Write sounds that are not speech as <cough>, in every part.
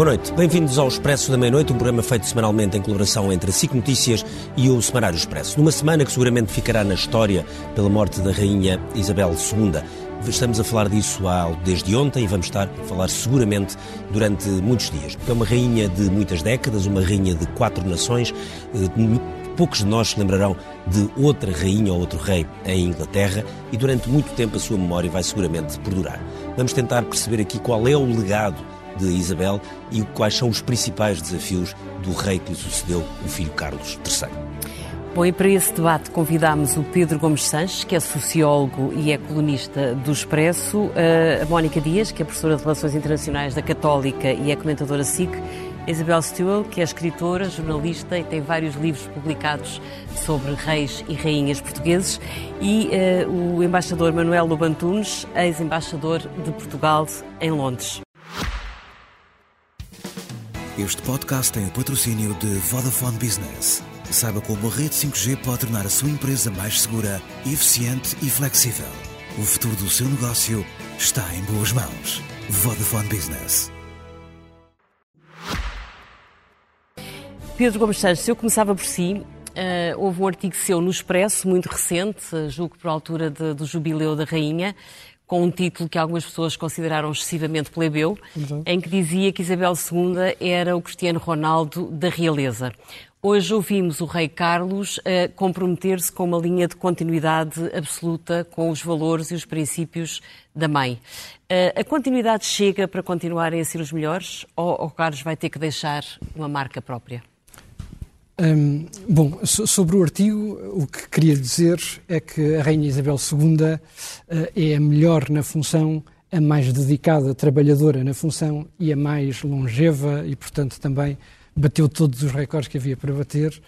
Boa noite, bem-vindos ao Expresso da Meia-Noite, um programa feito semanalmente em colaboração entre a SIC Notícias e o Semanário Expresso. Numa semana que seguramente ficará na história pela morte da Rainha Isabel II. Estamos a falar disso desde ontem e vamos estar a falar seguramente durante muitos dias. É uma rainha de muitas décadas, uma rainha de quatro nações. Eh, poucos de nós se lembrarão de outra rainha ou outro rei em Inglaterra e durante muito tempo a sua memória vai seguramente perdurar. Vamos tentar perceber aqui qual é o legado de Isabel e quais são os principais desafios do rei que lhe sucedeu, o filho Carlos III. Bom, e para esse debate convidámos o Pedro Gomes Sanches, que é sociólogo e é colunista do Expresso, a Mónica Dias, que é professora de Relações Internacionais da Católica e é comentadora SIC, a Isabel Stewell, que é escritora, jornalista e tem vários livros publicados sobre reis e rainhas portugueses, e uh, o embaixador Manuel Lobantunes, ex-embaixador de Portugal em Londres. Este podcast tem o patrocínio de Vodafone Business. Saiba como a rede 5G pode tornar a sua empresa mais segura, eficiente e flexível. O futuro do seu negócio está em boas mãos. Vodafone Business. Pedro Gomes Santos, se eu começava por si, Uh, houve um artigo seu no Expresso, muito recente, julgo por altura de, do jubileu da Rainha, com um título que algumas pessoas consideraram excessivamente plebeu, uhum. em que dizia que Isabel II era o Cristiano Ronaldo da realeza. Hoje ouvimos o rei Carlos uh, comprometer-se com uma linha de continuidade absoluta com os valores e os princípios da mãe. Uh, a continuidade chega para continuarem a ser os melhores ou o Carlos vai ter que deixar uma marca própria? Um, bom, so, sobre o artigo, o que queria dizer é que a Rainha Isabel II uh, é a melhor na função, a mais dedicada, trabalhadora na função e a mais longeva e, portanto, também bateu todos os recordes que havia para bater.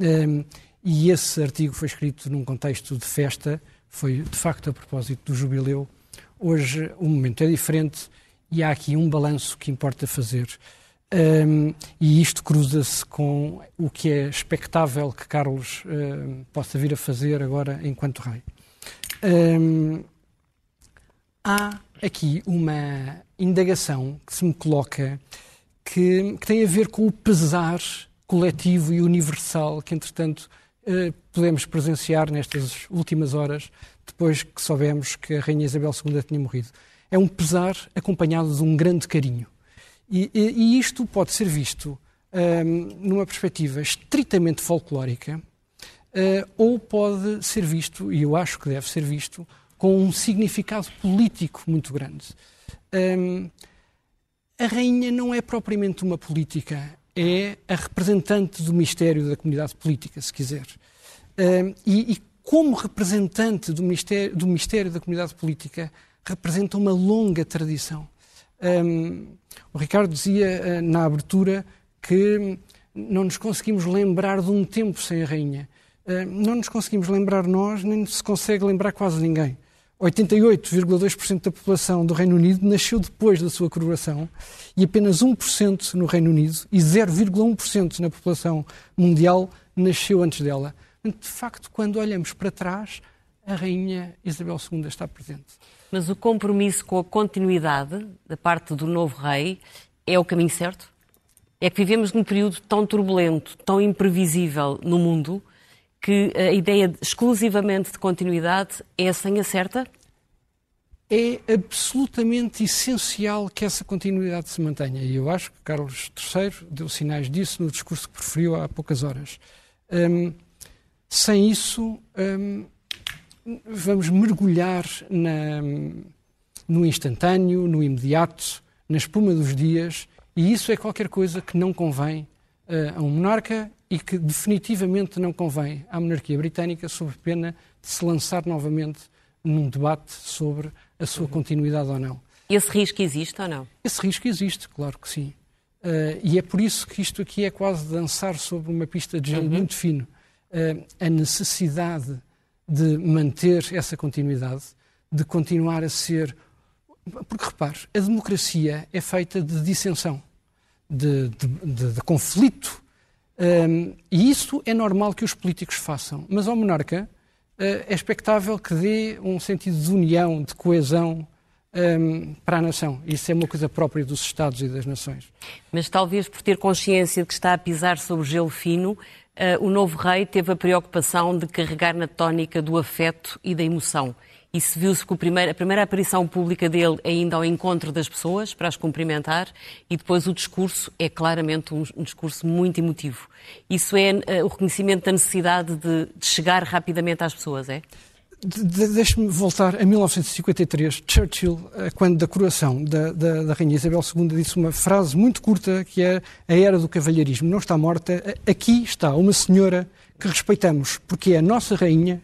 Um, e esse artigo foi escrito num contexto de festa, foi de facto a propósito do jubileu. Hoje o momento é diferente e há aqui um balanço que importa fazer. Um, e isto cruza-se com o que é expectável que Carlos possa vir a fazer agora enquanto rei. Um, há aqui uma indagação que se me coloca que, que, tem a ver com o pesar coletivo e universal que, entretanto, uh, podemos presenciar nestas últimas horas, depois que soubemos que a Rainha Isabel II tinha morrido. É um pesar acompanhado de um grande carinho. E, e, isto pode ser visto um, numa perspectiva estritamente folclórica uh, ou pode ser visto, e eu acho que deve ser visto, com um significado político muito grande. Um, a rainha não é propriamente uma política, é a representante do mistério da comunidade política, se quiser. Um, e, e, como representante do mistério, do mistério da comunidade política, representa uma longa tradição. Um, o Ricardo dizia uh, na abertura que não nos conseguimos lembrar de um tempo sem a rainha. Uh, não nos conseguimos lembrar nós, nem se consegue lembrar quase ninguém. 88,2% da população do Reino Unido nasceu depois da sua coroação e apenas 1% no Reino Unido e 0,1% na população mundial nasceu antes dela. De facto, quando olhamos para trás, a Rainha Isabel II está presente. Mas o compromisso com a continuidade da parte do novo rei é o caminho certo? É que vivemos num período tão turbulento, tão imprevisível no mundo, que a ideia exclusivamente de continuidade é a senha certa? É absolutamente essencial que essa continuidade se mantenha. E eu acho que Carlos III deu sinais disso no discurso que preferiu há poucas horas. Um, sem isso, um, vamos mergulhar na, no instantâneo, no imediato, na espuma dos dias, e isso é qualquer coisa que não convém uh, a um monarca e que definitivamente não convém à monarquia britânica, sob pena de se lançar novamente num debate sobre a sua continuidade ou não. Esse risco existe ou não? Esse risco existe, claro que sim. Uh, e é por isso que isto aqui é quase dançar sobre uma pista de gelo uhum. muito fino. Uh, a necessidade de manter essa continuidade, de continuar a ser. Porque repare, a democracia é feita de dissensão, de, de, de, de conflito. Um, e isso é normal que os políticos façam. Mas ao monarca uh, é expectável que dê um sentido de união, de coesão um, para a nação. Isso é uma coisa própria dos Estados e das nações. Mas talvez por ter consciência de que está a pisar sobre gelo fino, o novo rei teve a preocupação de carregar na tónica do afeto e da emoção. Isso viu-se com a primeira, a primeira aparição pública dele ainda ao encontro das pessoas, para as cumprimentar, e depois o discurso é claramente um, um discurso muito emotivo. Isso é uh, o reconhecimento da necessidade de, de chegar rapidamente às pessoas, é? De, Deixe-me voltar a 1953. Churchill, eh, quando da coroação da, da, da, Rainha Isabel II, disse uma frase muito curta que é a era do cavalheirismo não está morta. Aqui está uma senhora que respeitamos porque é a nossa rainha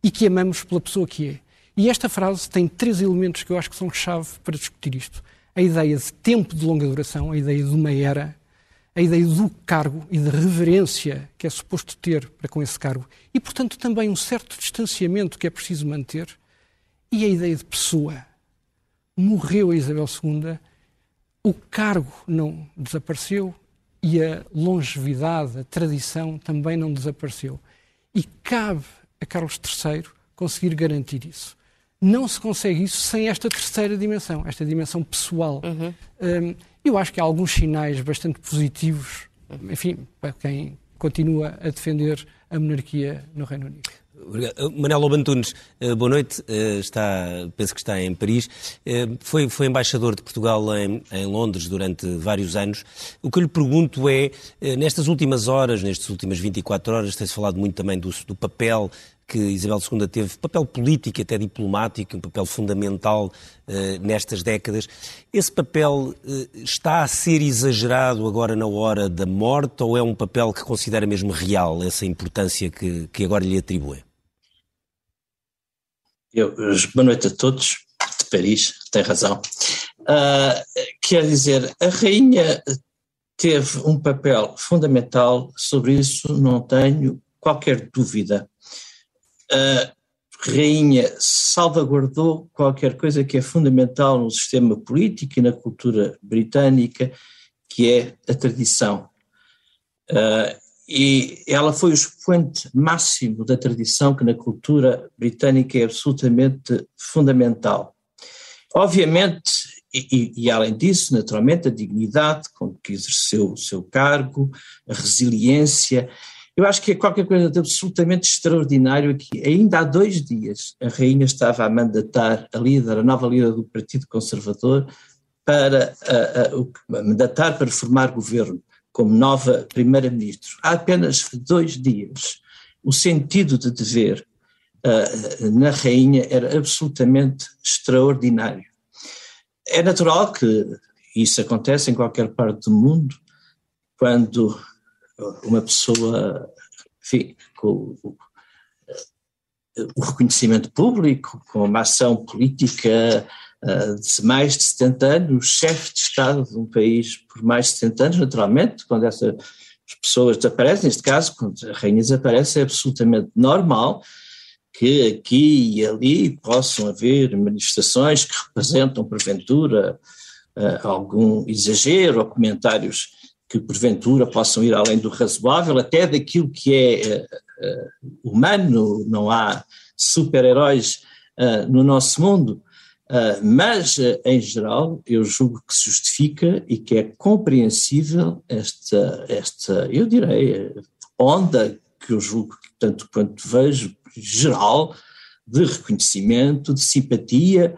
e que amamos pela pessoa que é. E esta frase tem três elementos que eu acho que são chave para discutir isto. A ideia de tempo de longa duração, a ideia de uma era, a ideia do cargo e de reverência que é suposto ter para com esse cargo e, portanto, também um certo distanciamento que é preciso manter e a ideia de pessoa. Morreu a Isabel II, o cargo não desapareceu e a longevidade, a tradição também não desapareceu. E cabe a Carlos III conseguir garantir isso não se consegue isso sem esta terceira dimensão, esta dimensão pessoal. Uhum. Um, eu acho que há alguns sinais bastante positivos, enfim, para quem continua a defender a monarquia no Reino Unido. Obrigado. Manel Lobantunes, eh, boa noite. Eh, está, penso que está em Paris. Eh, foi, foi embaixador de Portugal em, em, Londres durante vários anos. O que eu lhe pergunto é, nestas últimas horas, nestas últimas 24 horas, tem-se falado muito também do, do papel que Isabel II teve papel político, até diplomático, um papel fundamental uh, nestas décadas. Esse papel uh, está a ser exagerado agora na hora da morte ou é um papel que considera mesmo real, essa importância que, que agora lhe atribui? Eu, boa noite a todos, de Paris, tem razão. Uh, quer dizer, a rainha teve um papel fundamental, sobre isso não tenho qualquer dúvida a rainha salvaguardou qualquer coisa que é fundamental no sistema político e na cultura britânica, que é a tradição. Uh, e ela foi o expoente máximo da tradição que na cultura britânica é absolutamente fundamental. Obviamente, e, e, além disso, naturalmente, a dignidade com que exerceu o seu cargo, a resiliência eu acho que é qualquer coisa de absolutamente extraordinário aqui. Ainda há dois dias a rainha estava a mandatar a líder, a nova líder do Partido Conservador, para a, a, a mandatar para formar governo como nova primeira-ministra. Há apenas dois dias. O sentido de dever uh, na rainha era absolutamente extraordinário. É natural que isso aconteça em qualquer parte do mundo, quando uma pessoa, enfim, com o, reconhecimento público, com uma ação política uh, de mais de 70 anos, chefe de Estado de um país por mais de 70 anos, naturalmente, quando essas pessoas desaparecem, neste caso, quando a rainha desaparece, é absolutamente normal que aqui e ali possam haver manifestações que representam, porventura, uh, algum exagero ou comentários que porventura possam ir além do razoável, até daquilo que é uh, humano, não há super-heróis uh, no nosso mundo, mas em geral eu julgo que se justifica e que é compreensível esta, esta eu direi, onda que eu julgo, tanto quanto vejo, geral, de reconhecimento, de simpatia,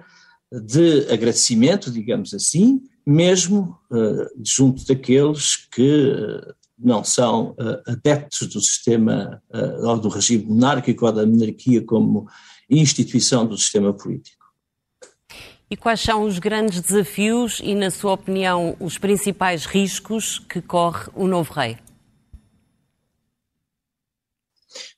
de agradecimento, digamos assim, mesmo uh, junto daqueles que uh, não são uh, adeptos do sistema ou do regime monárquico ou da monarquia como instituição do sistema político. E quais são os grandes desafios e, na sua opinião, os principais riscos que corre o novo rei?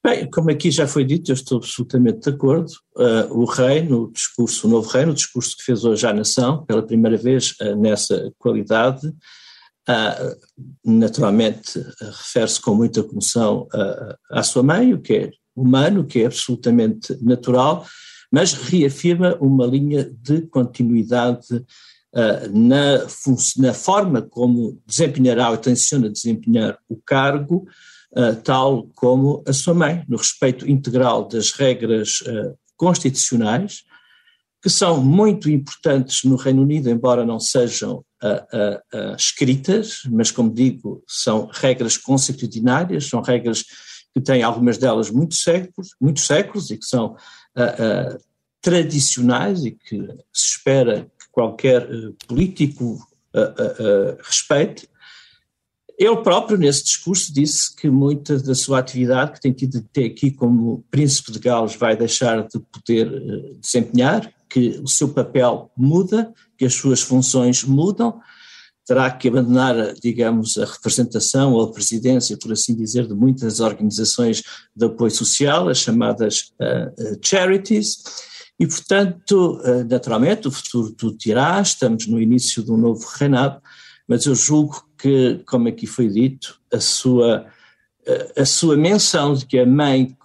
Bem, como aqui já foi dito, eu estou absolutamente de acordo. Uh, o rei, no discurso, o novo rei, no discurso que fez hoje à nação, pela primeira vez uh, nessa qualidade, uh, naturalmente refere-se com muita comoção à sua mãe, o que é humano, o que é absolutamente natural, mas reafirma uma linha de continuidade na, na forma como desempenhará ou tenciona desempenhar o cargo, uh, tal como a sua mãe, no respeito integral das regras uh, constitucionais, que são muito importantes no Reino Unido, embora não sejam uh, escritas, mas, como digo, são regras consuetudinárias, são regras que têm algumas delas muitos séculos, muitos séculos e que são tradicionais e que se espera que qualquer político respeite. Ele próprio, nesse discurso, disse que muita da sua atividade, que tem tido até aqui como príncipe de Gales, vai deixar de poder desempenhar, que o seu papel muda, que as suas funções mudam, terá que abandonar, digamos, a representação ou a presidência, por assim dizer, de muitas organizações de apoio social, as chamadas uh, charities, e, portanto, uh, naturalmente, o futuro tudo dirá, estamos no início de um novo reinado, mas eu julgo que, como aqui foi dito, a sua, a sua menção de que a mãe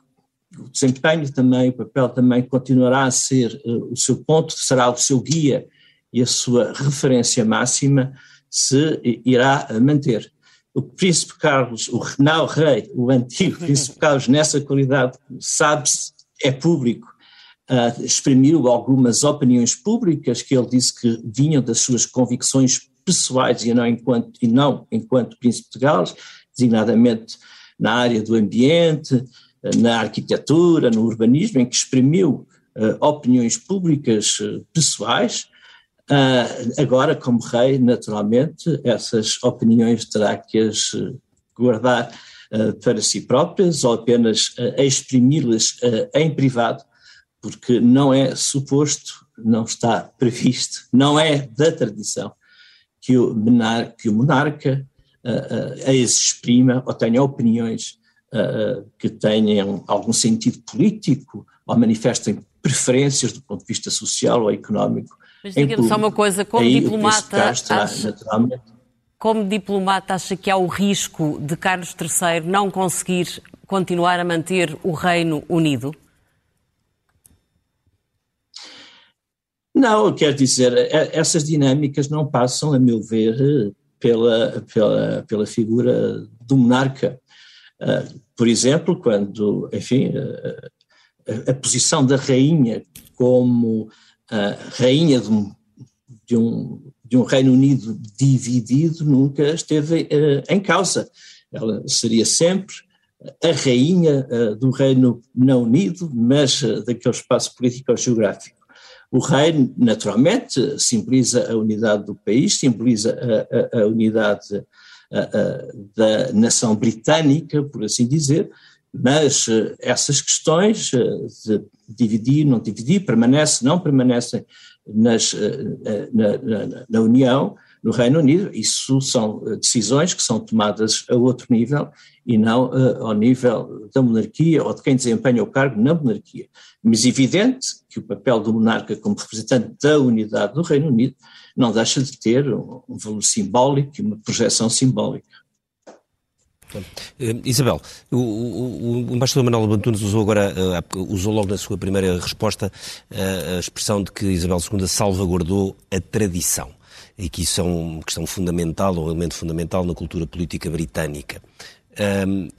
o desempenho também, o papel também continuará a ser uh, o seu ponto, será o seu guia e a sua referência máxima se irá manter. O príncipe Carlos, o não rei, o antigo <laughs> príncipe Carlos, nessa qualidade, sabe-se, é público, uh, exprimiu algumas opiniões públicas que ele disse que vinham das suas convicções pessoais e não enquanto, e não enquanto príncipe de Gales, designadamente na área do ambiente, na arquitetura, no urbanismo, em que exprimiu uh, opiniões públicas uh, pessoais. Uh, agora, como rei, naturalmente, essas opiniões terá que as guardar para si próprias ou apenas exprimi-las em privado, porque não é suposto, não está previsto, não é da tradição que o, monarca, que o monarca as exprima ou tenha opiniões uh, que tenham algum sentido político ou manifestem preferências do ponto de vista social ou económico. Mas diga-me só uma coisa, como Aí, diplomata, acha, como diplomata acha que há o risco de Carlos III não conseguir continuar a manter o Reino Unido? Não, quer dizer, essas dinâmicas não passam, a meu ver, pela, pela, pela figura do monarca. Por exemplo, quando, enfim, a, a posição da rainha como rainha de um, de, um, de um, Reino Unido dividido nunca esteve em causa. Ela seria sempre a rainha do Reino não unido, mas daquele espaço político-geográfico. O reino, naturalmente, simboliza a unidade do país, simboliza a, a, a unidade da nação britânica, por assim dizer, mas eh, essas questões eh, de dividir, não dividir, permanece, não permanecem nas, eh, na, na, na, União, no Reino Unido, isso são decisões que são tomadas a outro nível e não ao nível da monarquia ou de quem desempenha o cargo na monarquia. Mas evidente que o papel do monarca como representante da unidade do Reino Unido não deixa de ter um, valor simbólico e uma projeção simbólica. Uh, Isabel, o, o, o, embaixador Manuel Bantunes usou agora, uh, usou logo na sua primeira resposta uh, a expressão de que Isabel II salvaguardou a tradição e que isso é uma questão fundamental, um elemento fundamental na cultura política britânica. Um,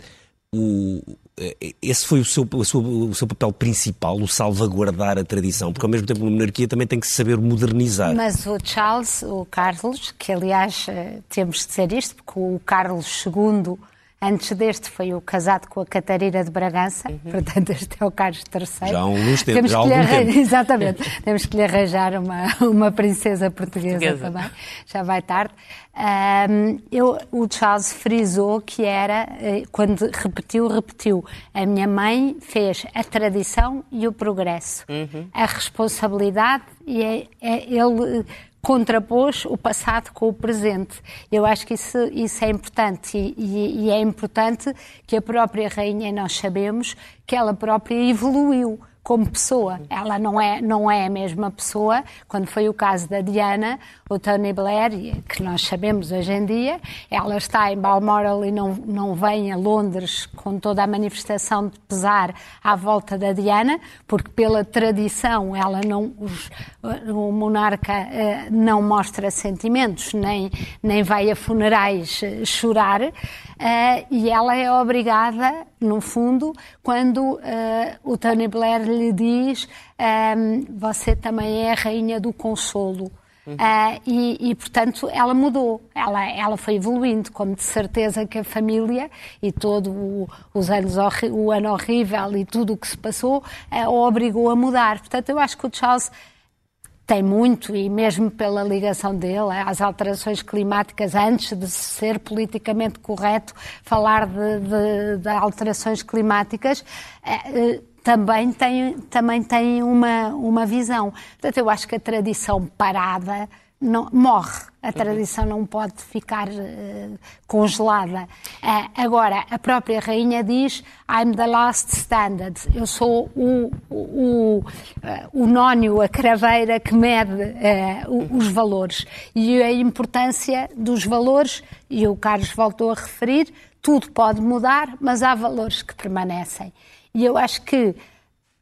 o, eh, esse foi o seu, o, seu, o seu papel principal, o salvaguardar a tradição, porque ao mesmo tempo a monarquia também tem que saber modernizar. Mas o Charles, o Carlos, que aliás eh, temos de dizer isto, porque o Carlos II Antes deste foi o casado com a Catarina de Bragança, uhum. portanto este é o Carlos III. Já há uns tempos, já há algum tempo. <laughs> Exatamente, temos que lhe arranjar uma, uma princesa portuguesa, portuguesa. também, já vai tarde. Um, eu, o Charles frisou que era, eh, quando repetiu, repetiu, a minha mãe fez a tradição e o progresso, uhum. a responsabilidade e é, é, ele contrapôs o passado com o presente. Eu acho que isso, isso é importante e, e, e é importante que a própria rainha, nós sabemos, que ela própria evoluiu como pessoa. Ela não é, não é a mesma pessoa. Quando foi o caso da Diana, o Tony Blair, que nós sabemos hoje em dia, ela está em Balmoral e não, não vem a Londres com toda a manifestação de pesar à volta da Diana, porque pela tradição ela não, os, o monarca uh, não mostra sentimentos, nem, nem vai a funerais uh, chorar. Uh, e ela é obrigada, no fundo, quando uh, o Tony Blair lhe diz um, você também é a rainha do consolo. Uh, e, e, portanto, ela mudou, ela, ela foi evoluindo, como de certeza que a família e todo o, os anos, o ano horrível e tudo o que se passou uh, obrigou a mudar. Portanto, eu acho que o Charles tem muito, e mesmo pela ligação dele às alterações climáticas, antes de ser politicamente correto falar de, de, de alterações climáticas, uh, também tem, também tem uma, uma visão. Portanto, eu acho que a tradição parada não, morre. A tradição não pode ficar uh, congelada. Uh, agora, a própria rainha diz: I'm the last standard. Eu sou o, o, o, uh, o nónio, a craveira que mede os valores. E a importância dos valores, e o Carlos voltou a referir, tudo pode mudar, mas há valores que permanecem. E eu acho que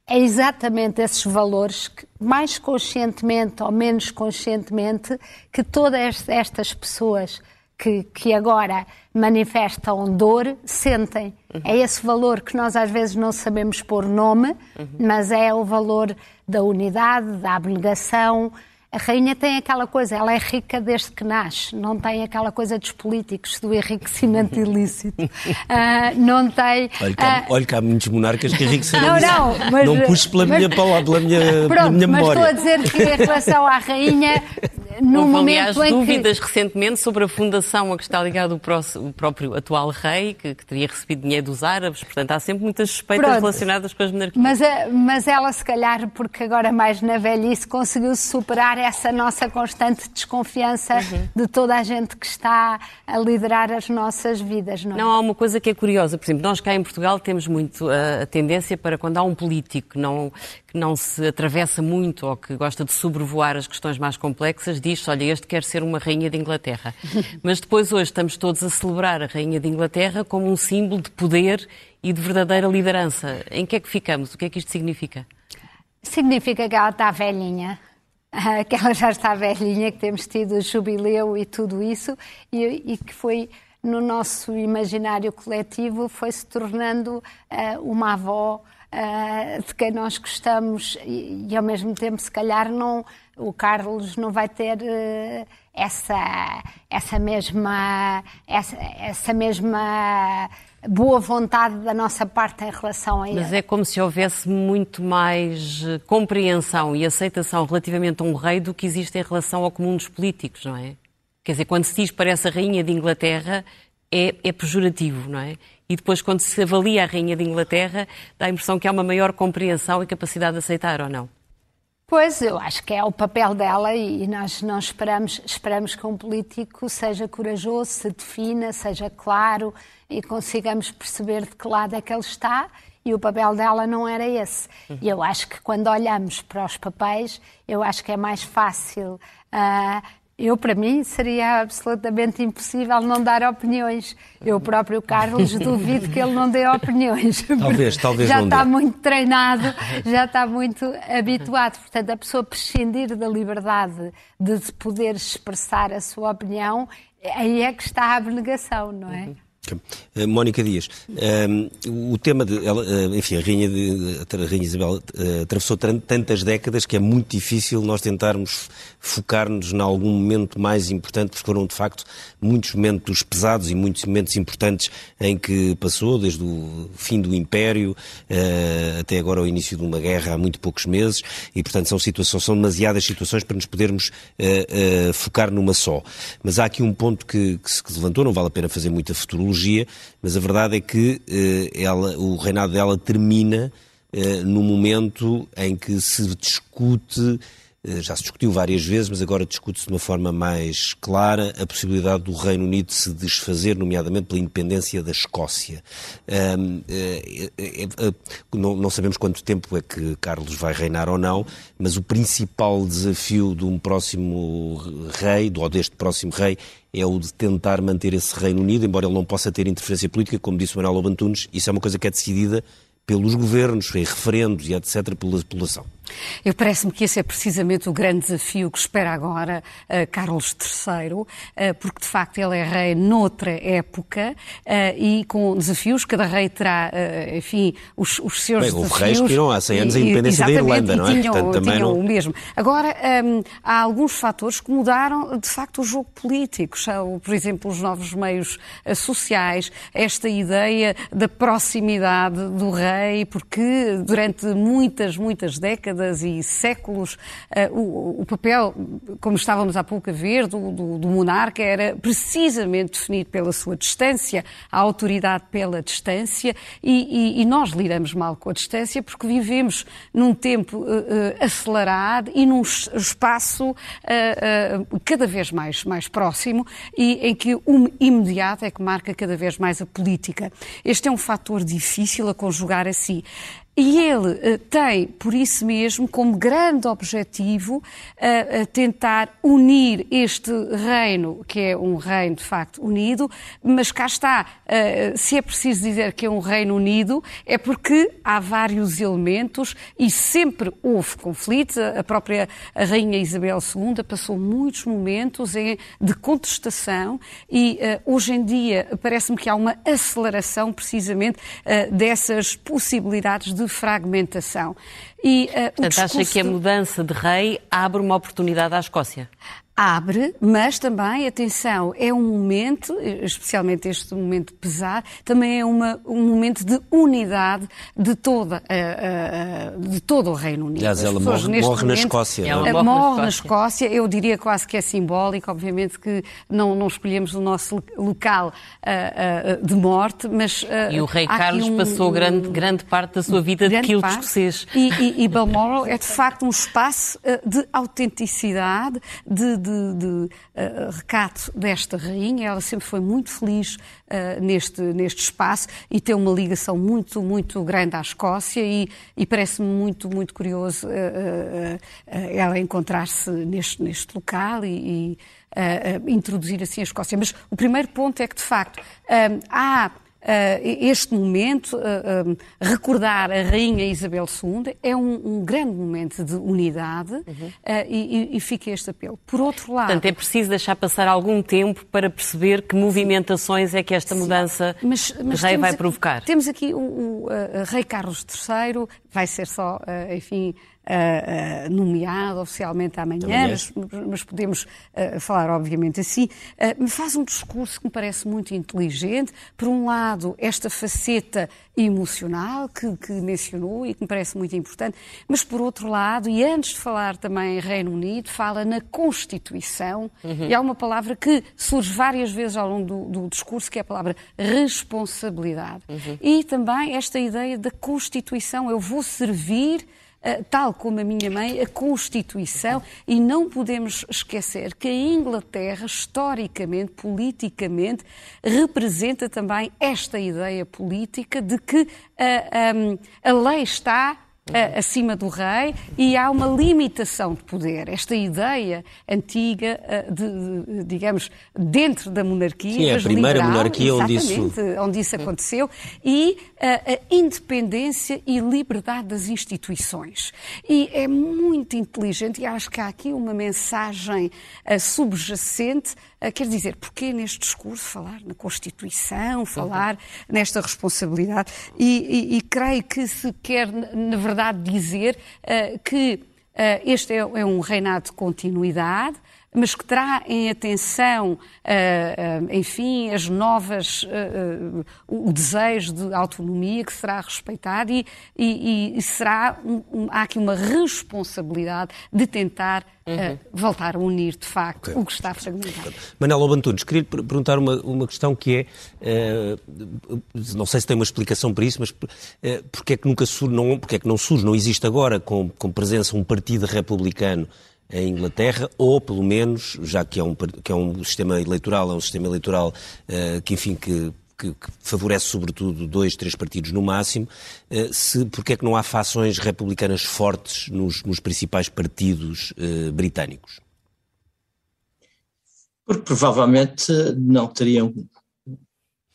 é exatamente esses valores, que, mais conscientemente ou menos conscientemente, que todas estas pessoas que, que agora manifestam dor sentem. Uhum. É esse valor que nós às vezes não sabemos pôr nome, uhum. mas é o valor da unidade, da abnegação, a rainha tem aquela coisa, ela é rica desde que nasce, não tem aquela coisa dos políticos, do enriquecimento <laughs> ilícito. Uh, não tem. Olha que, há, uh, olha que há muitos monarcas que enriqueceram Não, não, mas. Não pus pela mas, minha palavra, pela minha, <laughs> pronto, pela minha memória. Mas estou a dizer que em relação à rainha, <laughs> no Houve, momento aliás, dúvidas que... recentemente sobre a fundação a que está ligado o, o próprio atual rei, que, que, teria recebido dinheiro dos árabes, portanto há sempre muitas suspeitas Pronto. relacionadas com as monarquias. Mas, eh, mas ela, se calhar, porque agora mais na velhice, conseguiu superar essa nossa constante desconfiança uhum. de toda a gente que está a liderar as nossas vidas. Não, é? não há uma coisa que é curiosa, por exemplo, nós cá em Portugal temos muito a, a tendência para quando há um político que não, que não se atravessa muito ou que gosta de sobrevoar as questões mais complexas, diz olha, este quer ser uma rainha de Inglaterra. <laughs> Mas depois hoje estamos todos a celebrar a rainha de Inglaterra como um símbolo de poder e de verdadeira liderança. Em que é que ficamos? O que é que isto significa? Significa que ela está velhinha, <laughs> que ela já está velhinha, que temos tido o jubileu e tudo isso, e, e que foi no nosso imaginário coletivo foi se tornando uh, uma avó uh, de quem nós gostamos e, e, ao mesmo tempo, se calhar, não, o Carlos não vai ter uh, essa, essa mesma. Essa, essa mesma boa vontade da nossa parte em relação a ele. Mas é como se houvesse muito mais eh, compreensão e aceitação relativamente a um rei do que existe em relação ao comum dos políticos, não é? Quer dizer, quando se diz para essa rainha de Inglaterra, é, é pejorativo, não é? e depois, quando se avalia a Rainha de Inglaterra, dá a impressão que há uma maior compreensão e capacidade de aceitar, ou não? Pois, eu acho que é o papel dela e nós não esperamos, esperamos que um político seja corajoso, se defina, seja claro e consigamos perceber de que lado é que ele está e o papel dela não era esse. Uhum. E eu acho que quando olhamos para os papéis, eu acho que é mais fácil uh, eu, para mim, seria absolutamente impossível não dar opiniões. Eu próprio, Carlos, <laughs> duvido que ele não dê opiniões. Talvez, <laughs> talvez já está dê. muito treinado, já está muito habituado. Portanto, a pessoa prescindir da liberdade de poder expressar a sua opinião, aí é que está a abnegação, não é? Uh, Mónica Dias, uh, o tema de. Ela, uh, enfim, a Rainha, de, a Rainha Isabel eh, atravessou tantas décadas que é muito difícil nós tentarmos focar-nos em algum momento mais importante, porque foram de facto muitos momentos pesados e muitos momentos importantes em que passou, desde o fim do Império até agora o início de uma guerra há muito poucos meses, e portanto são situações, são demasiadas situações para nos podermos focar numa só. Mas há aqui um ponto que, que se levantou, não vale a pena fazer muita futurologia mas a verdade é que eh, ela, o reinado dela termina eh, no momento em que se discute já se discutiu várias vezes, mas agora discute-se de uma forma mais clara a possibilidade do Reino Unido se desfazer, nomeadamente pela independência da Escócia. Um, é, é, é, não, não, sabemos quanto tempo é que Carlos vai reinar ou não, mas o principal desafio de um próximo rei, ou deste próximo rei, é o de tentar manter esse Reino Unido, embora ele não possa ter interferência política, como disse o Manuel Lobantunes, isso é uma coisa que é decidida pelos governos, em referendos e etc., pela população. Eu parece-me que esse é precisamente o grande desafio que espera agora uh, Carlos III, uh, porque de facto ele é rei noutra época uh, e com desafios, cada rei terá, enfim, os, os seus Bem, desafios. Os reis tiram há 100 anos a independência da Irlanda, não é? Tinham, Portanto, também tinham não... o mesmo. Agora, um, há alguns fatores que mudaram de facto o jogo político, por exemplo, os novos meios sociais, esta ideia da proximidade do rei, porque durante muitas, muitas décadas e séculos, uh, o, o, papel, como estávamos há pouco a ver, do, do, do, monarca era precisamente definido pela sua distância, a autoridade pela distância, e, e, e nós lidamos mal com a distância porque vivemos num tempo uh, uh, acelerado e num espaço cada vez mais, mais próximo e em que o imediato é que marca cada vez mais a política. Este é um fator difícil a conjugar a si. E ele uh, tem, por isso mesmo, como grande objetivo uh, uh, tentar unir este reino, que é um reino de facto unido, mas cá está, se é preciso dizer que é um reino unido, é porque há vários elementos e sempre houve conflitos. A própria Rainha Isabel II passou muitos momentos em, de contestação e hoje em dia parece-me que há uma aceleração precisamente dessas possibilidades de fragmentação. E, uh, Portanto, acha que a mudança de rei abre uma oportunidade à Escócia? Abre, mas também, atenção, é um momento, especialmente este momento pesar, também é uma, um momento de unidade de, toda, uh, uh, de todo o Reino Unido. Aliás, ela morre, morre momento, na Escócia. Ela morre, morre na Escócia. Eu diria quase que é simbólico, obviamente que não, não escolhemos o nosso local uh, de morte, mas... e o rei Carlos um, passou grande, grande parte da sua vida de quilto escocês. E, e, e Balmoral é, de facto, um espaço de autenticidade, de de, de uh, recato desta rainha. Ela sempre foi muito feliz uh, neste, neste espaço e tem uma ligação muito, muito grande à Escócia e, e parece-me muito, muito curioso uh, ela encontrar-se neste, neste local e, e introduzir assim a Escócia. Mas o primeiro ponto é que, de facto, há este momento, uh, um, recordar a Rainha Isabel II, é um, um grande momento de unidade uhum. uh, e, e fica este apelo. Por outro lado. Portanto, é preciso deixar passar algum tempo para perceber que movimentações é que esta mudança mas, mas rei vai provocar. Temos aqui o, o Rei Carlos III, vai ser só, enfim uh, nomeado oficialmente amanhã, mas, mas, podemos uh, falar obviamente assim, me faz um discurso que me parece muito inteligente. Por um lado, esta faceta emocional que, que, mencionou e que me parece muito importante, mas por outro lado, e antes de falar também em Reino Unido, fala na Constituição, uhum. e há uma palavra que surge várias vezes ao longo do, do discurso, que é a palavra responsabilidade. Uhum. E também esta ideia da Constituição, eu vou servir tal como a minha mãe, a Constituição, e não podemos esquecer que a Inglaterra, historicamente, politicamente, representa também esta ideia política de que a, eh, a, a lei está acima do rei e há uma limitação de poder. Esta ideia antiga eh, de, de digamos, dentro da monarquia. Sim, é a primeira liberal, monarquia onde isso... onde isso aconteceu e a, eh, a independência e liberdade das instituições. E é muito inteligente e acho que há aqui uma mensagem uh, subjacente uh, quer dizer, porquê neste discurso falar na Constituição, falar uhum. nesta responsabilidade? E, e, e, creio que se quer, na verdade, verdade dizer uh, que uh, este é, é, um reinado de continuidade, mas que terá em atenção, uh, uh, enfim, as novas, uh, o desejo de autonomia que será respeitado e, e, e será, há aqui uma responsabilidade de tentar uhum. voltar a unir, de facto, okay. o que está fragmentado. Manela Lobantunes, queria lhe perguntar uma, uma questão que é, não sei se tem uma explicação para isso, mas porque é que nunca surge, não, porque é que não surge, não existe agora com, com presença um partido republicano em Inglaterra, ou pelo menos, já que é um, que é um sistema eleitoral, é um sistema eleitoral uh, que, enfim, que, que, que, favorece sobretudo dois, três partidos no máximo, uh, se, porque é que não há fações republicanas fortes nos, nos principais partidos uh, britânicos? Porque provavelmente não teriam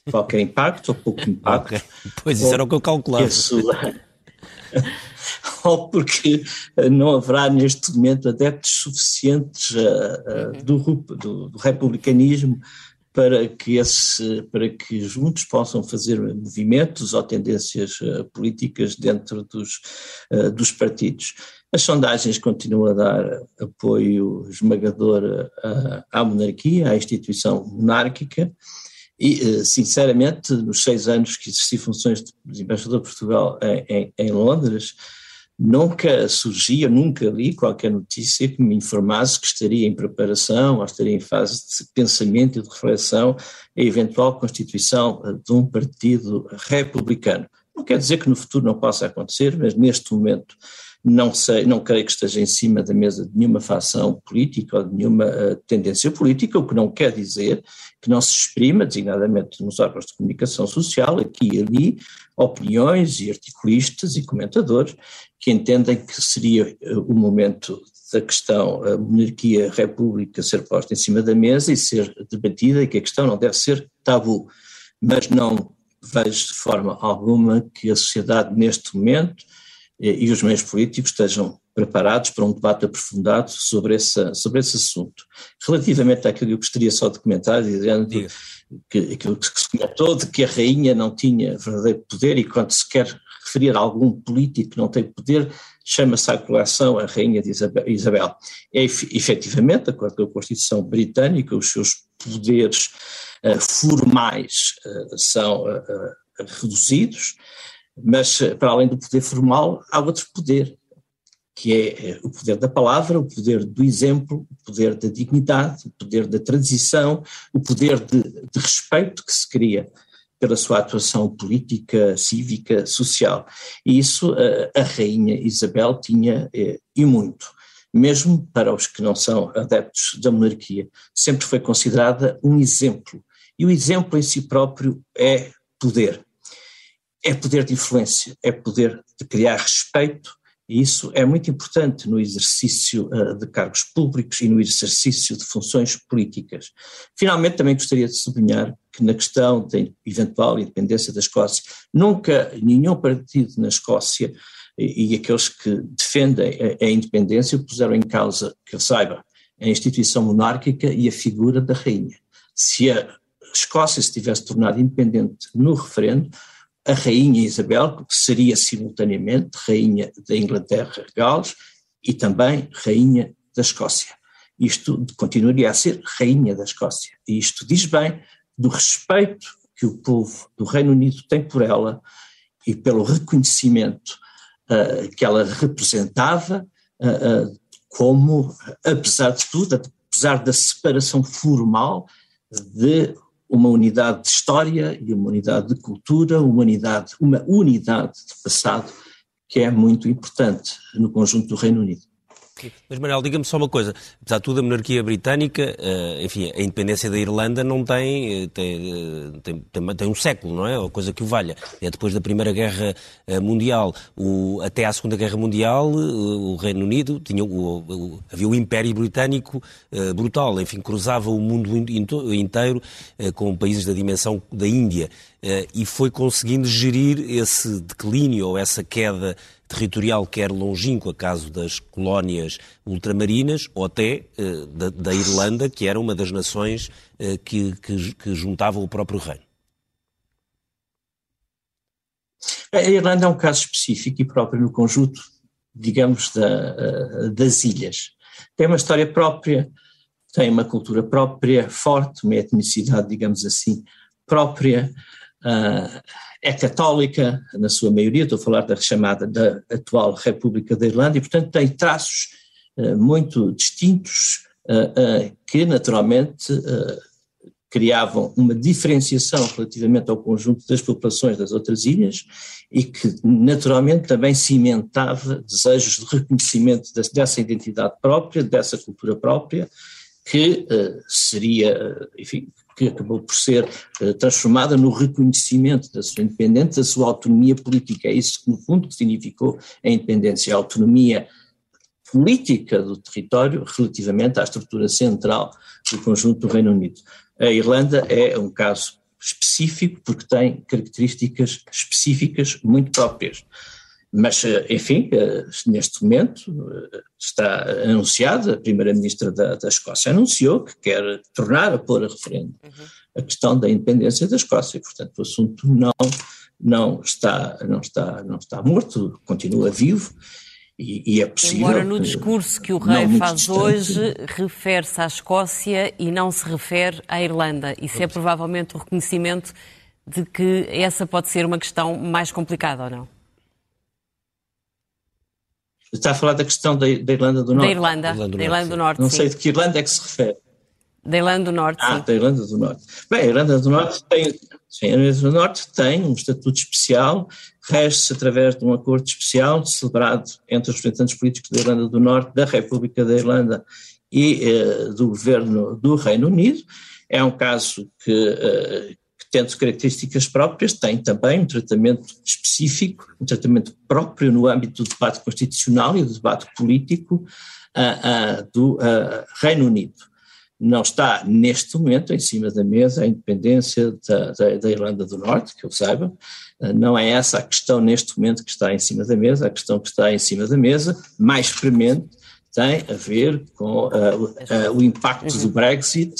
qualquer impacto ou pouco <laughs> impacto. Okay. Pois, isso era o que eu calculava. Sua... <laughs> mal <laughs> porque não haverá neste momento adeptos suficientes uh, uh, do, do, do, republicanismo para que, esse, para que juntos possam fazer movimentos ou tendências uh, políticas dentro dos, dos partidos. As sondagens continuam a dar apoio esmagador à monarquia, à instituição monárquica, e, eh, sinceramente, nos seis anos que exerci funções de embaixador de Portugal em, em, em Londres, nunca surgia, nunca li qualquer notícia que me informasse que estaria em preparação ou estaria em fase de pensamento e de reflexão a eventual constituição eh, de um partido republicano. Não quer dizer que no futuro não possa acontecer, mas neste momento não sei, não creio que esteja em cima da mesa de nenhuma facção política ou de nenhuma uh, tendência política, o que não quer dizer que não se exprima, designadamente nos órgãos de comunicação social, aqui e ali, opiniões e articulistas e comentadores que entendem que seria uh, o momento da questão a monarquia-república ser posta em cima da mesa e ser debatida e que a questão não deve ser tabu, mas não vejo de forma alguma que a sociedade neste momento e os meios políticos estejam preparados para um debate aprofundado sobre, essa, sobre esse assunto. Relativamente àquilo que eu gostaria só de comentar, dizendo que aquilo que se comentou de que a rainha não tinha verdadeiro poder e quando se quer referir a algum político que não tem poder, chama-se à colação a rainha de Isabel. É efetivamente, de acordo com a Constituição Britânica, os seus poderes uh, formais uh, são uh, reduzidos, mas, eh, para além do poder formal, há outro poder, que é eh, o poder da palavra, o poder do exemplo, o poder da dignidade, o poder da transição, o poder de, de respeito que se cria pela sua atuação política, cívica, social. E isso a, eh, a Rainha Isabel tinha e muito. Mesmo para os que não são adeptos da monarquia, sempre foi considerada um exemplo. E o exemplo em si próprio é poder é poder de influência, é poder de criar respeito, e isso é muito importante no exercício uh, de cargos públicos e no exercício de funções políticas. Finalmente, também gostaria de sublinhar que na questão da eventual independência da Escócia, nunca nenhum partido na Escócia e, e aqueles que defendem a, a independência puseram em causa, que eu saiba, a instituição monárquica e a figura da rainha. Se a Escócia se tivesse tornado independente no referendo, a Rainha Isabel, que seria simultaneamente Rainha da Inglaterra, Gales, e também Rainha da Escócia. Isto continuaria a ser Rainha da Escócia. E isto diz bem do respeito que o povo do Reino Unido tem por ela e pelo reconhecimento uh, que ela representava, uh, uh, como, apesar de tudo, apesar da separação formal de uma unidade de história e uma unidade de cultura, uma unidade, uma unidade de passado que é muito importante no conjunto do Reino Unido. Mas, Manuel, diga-me só uma coisa. Apesar de tudo, a monarquia britânica, uh, enfim, a independência da Irlanda não tem, eh, eh, tem, tem, tem um século, não é? Ou coisa que o valha. É depois da Primeira Guerra Mundial, o, até à Segunda Guerra Mundial, o Reino Unido tinha o, o, havia o Império Britânico brutal, enfim, cruzava o mundo inteiro com países da dimensão da Índia e foi conseguindo gerir esse declínio ou essa queda territorial, quer longínqua, caso das colónias ultramarinas, ou até uh, da, da, Irlanda, que era uma das nações uh, que, que, que juntavam o próprio reino. A Irlanda é um caso específico e próprio no conjunto, digamos, da, eh, das ilhas. Tem uma história própria, tem uma cultura própria, forte, uma etnicidade, digamos assim, própria. Uh, é católica, na sua maioria, estou a falar da chamada da atual República da Irlanda, e portanto tem traços uh, muito distintos uh, que naturalmente criavam uma diferenciação relativamente ao conjunto das populações das outras ilhas e que naturalmente também cimentava desejos de reconhecimento dessa identidade própria, dessa cultura própria, que seria, enfim, que acabou por ser uh, transformada no reconhecimento da sua independência, da sua autonomia política. É isso no fundo, que significou a independência, a autonomia política do território relativamente à estrutura central do conjunto do Reino Unido. A Irlanda é um caso específico porque tem características específicas muito próprias. Mas, enfim, neste momento está anunciado, a Primeira-Ministra da, da, Escócia anunciou que quer tornar a pôr a referendo uhum. a questão da independência da Escócia, e, portanto o assunto não, não, está, não, está, não está morto, continua vivo, e, e, é possível. Embora no discurso que o rei faz distante. hoje refere-se à Escócia e não se refere à Irlanda. Isso é provavelmente o reconhecimento de que essa pode ser uma questão mais complicada ou não? Está a falar da questão da, da Irlanda do Norte? Da Irlanda, Irlanda do, da Irlanda do Norte. Não sim. sei de que Irlanda é que se refere. Da Irlanda do Norte, ah, sim. da Irlanda do Norte. Bem, a Irlanda do Norte tem, sim, a Irlanda do Norte tem um estatuto especial, rege-se através de um acordo especial celebrado entre os representantes políticos da Irlanda do Norte, da República da Irlanda e eh, do governo do Reino Unido. É um caso que, eh, tendo características próprias, tem também um tratamento específico, um tratamento próprio no âmbito do debate constitucional e do debate político uh, uh, do uh, Reino Unido. Não está, neste momento, em cima da mesa a independência da, da, da Irlanda do Norte, que eu saiba. Não é essa a questão neste momento que está em cima da mesa. A questão que está em cima da mesa, mais premente, tem a ver com o impacto do Brexit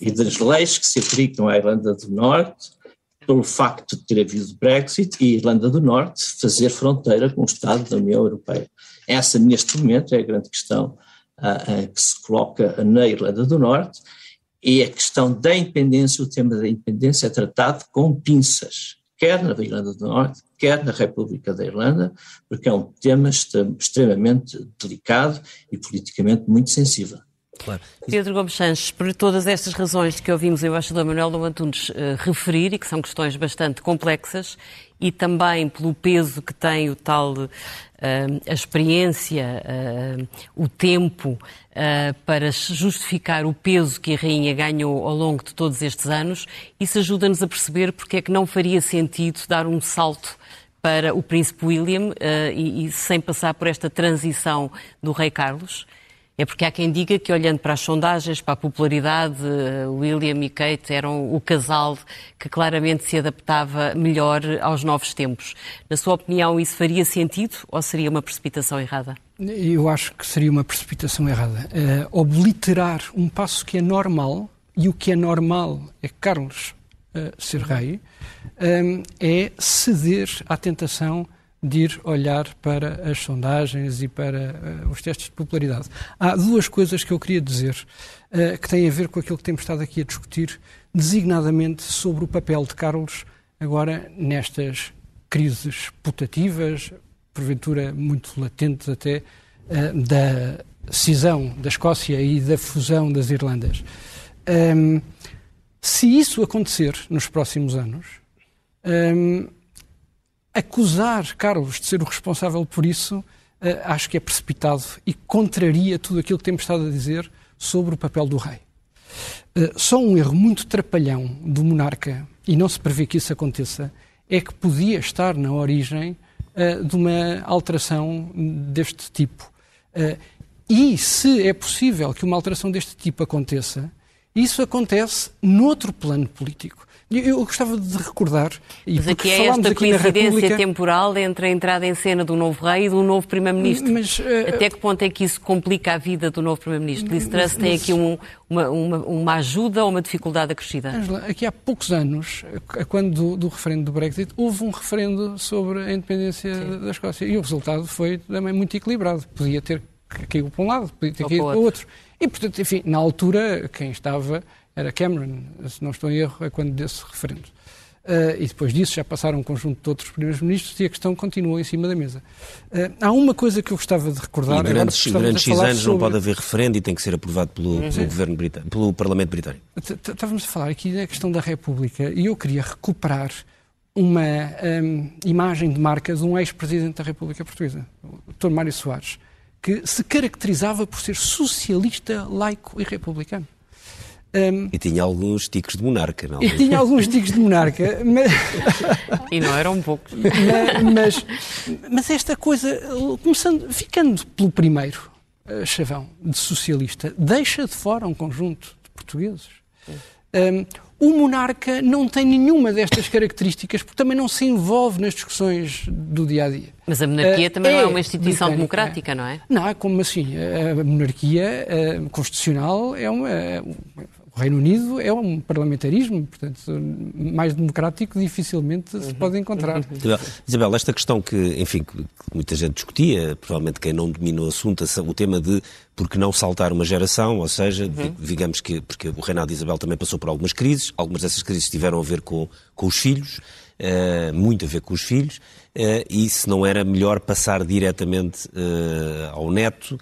e das leis que se aplicam à Irlanda do Norte, pelo facto de ter havido Brexit e a Irlanda do Norte fazer fronteira com o Estado da União Europeia. Essa, neste momento, é a grande questão uh, que se coloca na Irlanda do Norte e a questão da independência, o tema da independência é tratado com pinças, quer na Irlanda do Norte, quer na República da Irlanda, porque é um tema extremamente delicado e politicamente muito sensível. Pedro Gomes Sanches, por todas estas razões que ouvimos o embaixador Manuel Dom Antunes uh, referir, e que são questões bastante complexas, e também pelo peso que tem o tal, uh, a experiência, uh, o tempo, para justificar o peso que a Rainha ganhou ao longo de todos estes anos, isso ajuda-nos a perceber porque é que não faria sentido dar um salto para o Príncipe William e, e sem passar por esta transição do Rei Carlos. É porque há quem diga que, olhando para as sondagens, para a popularidade, eh, William e Kate eram o casal que claramente se adaptava melhor aos novos tempos. Na sua opinião, isso faria sentido ou seria uma precipitação errada? Eu acho que seria uma precipitação errada. Uh, obliterar um passo que é normal, e o que é normal é Carlos uh, ser rei, é ceder à tentação de ir olhar para as sondagens e para uh, os testes de popularidade. Há duas coisas que eu queria dizer uh, que têm a ver com aquilo que temos estado aqui a discutir, designadamente sobre o papel de Carlos agora nestas crises putativas, porventura muito latentes até, uh, da cisão da Escócia e da fusão das Irlandas. Um, se isso acontecer nos próximos anos, um, acusar Carlos de ser o responsável por isso, uh, acho que é precipitado e contraria tudo aquilo que temos estado a dizer sobre o papel do rei. Uh, só um erro muito trapalhão do monarca, e não se prevê que isso aconteça, é que podia estar na origem uh, de uma alteração deste tipo. e se é possível que uma alteração deste tipo aconteça, isso acontece noutro plano político. Eu gostava de recordar. E Mas aqui é esta aqui coincidência República... temporal entre a entrada em cena do novo rei e do novo primeiro-ministro. Mas, uh... Até que ponto é que isso complica a vida do novo primeiro-ministro? Liz Truss tem aqui um, uma, uma, uma, ajuda ou uma dificuldade acrescida? Angela, aqui há poucos anos, quando do, do, referendo do Brexit, houve um referendo sobre a independência Sim. da Escócia e o resultado foi também muito equilibrado. Podia ter caído para um lado, podia ter caído para o outro. E, portanto, enfim, na altura, quem estava era Cameron, se não estou em erro, é quando desse referendo. Uh, e depois disso já passaram um conjunto de outros primeiros-ministros e a questão continua em cima da mesa. Uh, há uma coisa que eu gostava de recordar. E durante, durante X anos sobre... não pode haver referendo e tem que ser aprovado pelo, uhum. pelo governo britânico, pelo Parlamento britânico. Estávamos a falar aqui da questão da República e eu queria recuperar uma um, imagem de marca de um ex-presidente da República Portuguesa, o Dr. Mário Soares, que se caracterizava por ser socialista, laico e republicano. Um, e tinha alguns ticos de monarca, não? E tinha alguns ticos de monarca. Mas... e não eram poucos. Mas, mas, esta coisa, começando, ficando pelo primeiro uh, chavão de socialista, deixa de fora um conjunto de portugueses. Um, O monarca não tem nenhuma destas características, porque também não se envolve nas discussões do dia a dia. Mas a monarquia uh, também é não é uma instituição mecânica. democrática, não é? Não, é como assim? A monarquia uh, constitucional é uma. Reino Unido é um parlamentarismo, portanto, mais democrático dificilmente uhum. se pode encontrar. Uhum. Isabel, esta questão que, enfim, que muita gente discutia, provavelmente quem não domina o assunto, o tema de por que não saltar uma geração, ou seja, uhum. digamos que, porque o reinado de Isabel também passou por algumas crises, algumas dessas crises tiveram a ver com, com os filhos, uh, muito a ver com os filhos, Uh, e se não era melhor passar diretamente uh, ao neto,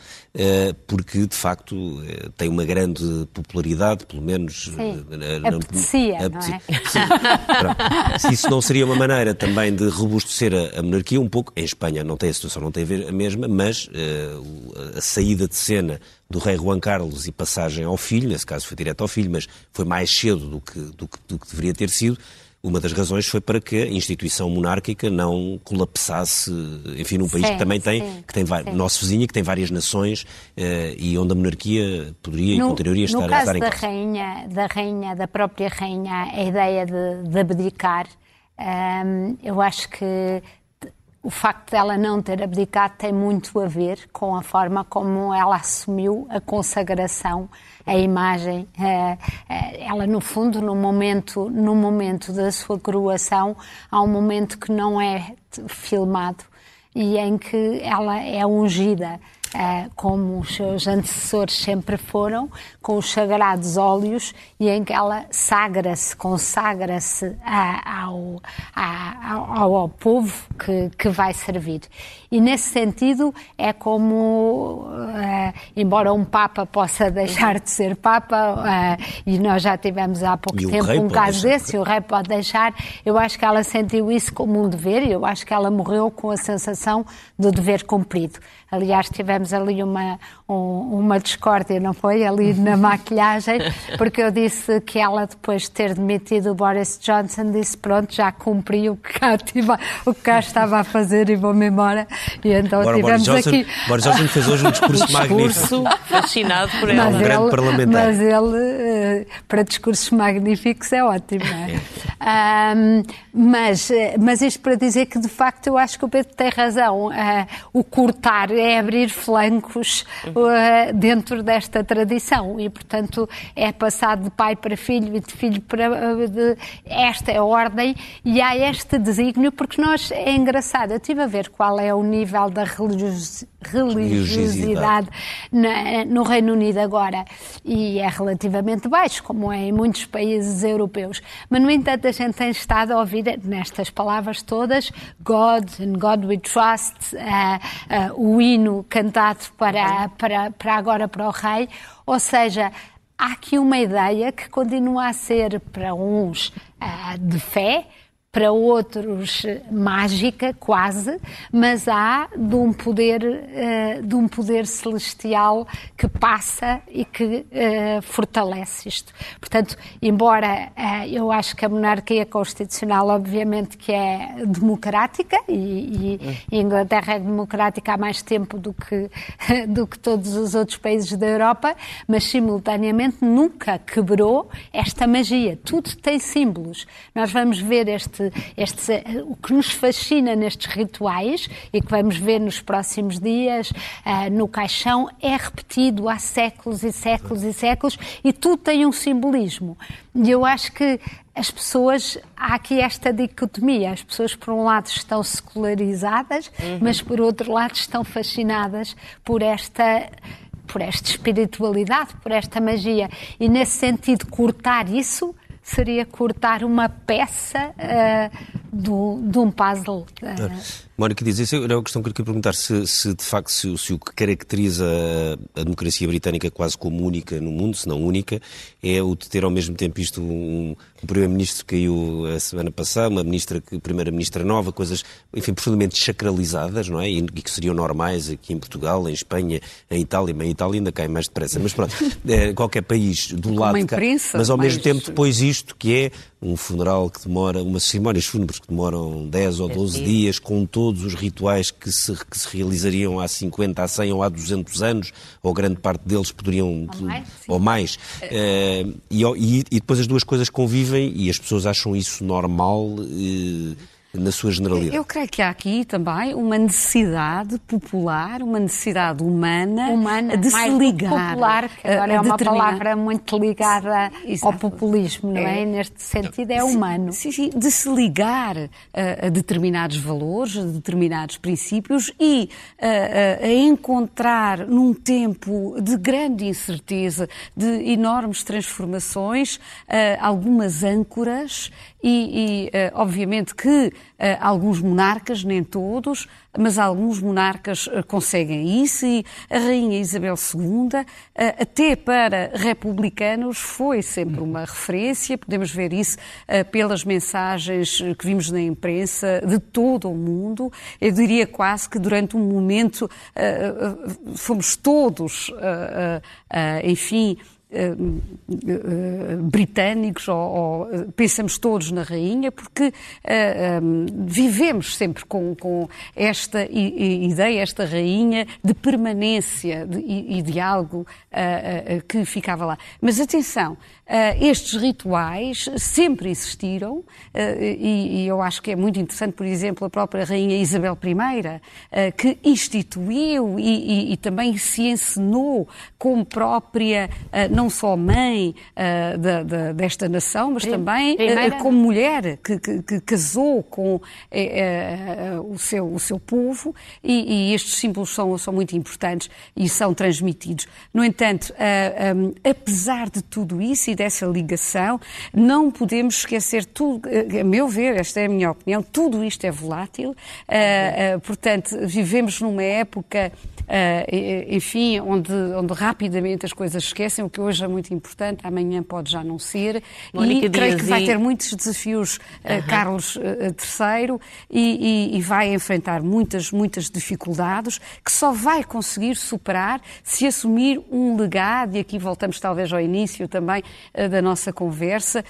porque de facto tem uma grande popularidade, pelo menos. Sim. Na, apetecia, não é? se isso não seria uma maneira também de robustecer a, a, monarquia, um pouco, em Espanha não tem a situação, não tem a ver a mesma, mas a saída de cena do rei Juan Carlos e passagem ao filho, nesse caso foi direto ao filho, mas foi mais cedo do que, do que, do que deveria ter sido, uma das razões foi para que a instituição monárquica não colapsasse, enfim, num país sim, que também tem, sim, que tem sim. nosso vizinho, que tem várias nações eh, e onde a monarquia poderia no, e continuaria a estar, no caso estar em da rainha, da rainha, da própria rainha, a ideia de, de abdicar, ehm, eu acho que o facto dela não ter abdicado tem muito a ver com a forma como ela assumiu a consagração, a imagem. Eh, eh, ela, no fundo, no momento, no momento da sua coroação, há um momento que não é filmado e em que ela é ungida uh, como os seus antecessores sempre foram, com os sagrados óleos, e em que ela sagra-se, consagra-se ao, ao, ao, povo que, que vai servir. E nesse sentido é como, uh, embora um Papa possa deixar de ser Papa, uh, e nós já tivemos há pouco e tempo um caso desse, o rei pode deixar, eu acho que ela sentiu isso como um dever, e eu acho que ela morreu com a sensação do dever cumprido. Aliás, tivemos ali uma, um, uma discórdia, não foi? Ali na <laughs> maquilhagem, porque eu disse que ela, depois de ter demitido o Boris Johnson, disse: Pronto, já cumpri o que cá, tive, o que cá estava a fazer e vou-me embora. E então Agora, tivemos Boris Johnson, aqui. Boris Johnson fez hoje um discurso, <laughs> um discurso magnífico. fascinado por ela. Mas um grande parlamentar. Mas ele, eh, para discursos magníficos, é ótimo, não é? é. Um, mas, eh, mas isto para dizer que, de facto, eu acho que o Pedro tem razão. Uh, o cortar é abrir flancos uh, dentro desta tradição e, portanto, é passar de pai para filho e de filho para. De, esta é a ordem e há este desígnio, porque nós. É engraçado, eu estive a ver qual é o nível da religiosidade religiosidade. no Reino Unido agora. E é relativamente baixo, como é em muitos países europeus. Mas, no entanto, a gente tem estado a ouvir nestas palavras todas God and God we trust, uh, uh, o hino cantado para, para, para agora para o rei, ou seja, há aqui uma ideia que continua a ser para uns uh, de fé, para outros mágica quase, mas há de um poder uh, de um poder celestial que passa e que uh, fortalece isto. Portanto, embora uh, eu acho que a monarquia constitucional obviamente que é democrática e, e a Inglaterra é democrática há mais tempo do que <laughs> do que todos os outros países da Europa, mas simultaneamente nunca quebrou esta magia. Tudo tem símbolos. Nós vamos ver este este, este, o que nos fascina nestes rituais e que vamos ver nos próximos dias uh, no caixão é repetido há séculos e séculos e séculos e tudo tem um simbolismo. E eu acho que as pessoas, há aqui esta dicotomia, as pessoas por um lado estão secularizadas, uhum. mas por outro lado estão fascinadas por esta por esta espiritualidade, por esta magia. E nesse sentido, cortar isso seria cortar uma peça uh, do, de um puzzle. Uh, Mónica diz, isso era uma questão que eu queria perguntar, se, se de facto se, se, o que caracteriza a, democracia britânica quase como única no mundo, se não única, é o de ter ao mesmo tempo isto, um, um primeiro-ministro que caiu a semana passada, uma ministra, primeira-ministra nova, coisas, enfim, profundamente sacralizadas, não é? E, que seriam normais aqui em Portugal, em Espanha, em Itália, mas em Itália ainda cai mais depressa. Mas pronto, <laughs> é, qualquer país do lado de cá, mas ao mesmo tempo depois isto que é um funeral que demora, umas cerimónias fúnebres que demoram 10 ou 12 dias, com todos os rituais que se, que se realizariam há 50, há 100 ou há 200 anos, ou grande parte deles poderiam, ou mais, ou mais. Uh, e, e, e, depois as duas coisas convivem e as pessoas acham isso normal. Uh, na sua generalidade? Eu creio que há aqui também uma necessidade popular, uma necessidade humana, humana de se ligar. Popular, que agora é uma determinar... palavra muito ligada sim, ao populismo, não é? é? Neste sentido, é humano. Sim, sim, de se ligar a, a determinados valores, a determinados princípios e a, a encontrar num tempo de grande incerteza, de enormes transformações, algumas âncoras e, e obviamente que Uh, alguns monarcas, nem todos, mas alguns monarcas uh, conseguem isso e a Rainha Isabel II, até para republicanos, foi sempre uma referência. Podemos ver isso pelas mensagens que vimos na imprensa de todo o mundo. Eu diria quase que durante um momento fomos todos, enfim, eh, eh, britânicos, ou, ou, eh, pensamos todos na rainha, porque uh, um, vivemos sempre com, com esta ideia, esta rainha de permanência de, e, e de algo uh, uh, que ficava lá. Mas atenção, estes rituais sempre existiram e, e, eu acho que é muito interessante, por exemplo, a própria rainha Isabel I, que instituiu e, e, também se ensinou como própria não só mãe uh, da, da, desta nação, mas também uh, como mulher que, que, que casou com uh, o, seu, o seu povo e, e, estes símbolos são, são muito importantes e são transmitidos. No entanto, um, apesar de tudo isso e dessa ligação, não podemos esquecer tudo, a meu ver, esta é a minha opinião, tudo isto é volátil, portanto, vivemos numa época enfim, onde, onde rapidamente as coisas esquecem, o que hoje é muito importante, amanhã pode já não ser. E creio que vai ter muitos desafios uh, Carlos III e, e, e, vai enfrentar muitas, muitas dificuldades que só vai conseguir superar se assumir um legado, e aqui voltamos talvez ao início também da nossa conversa,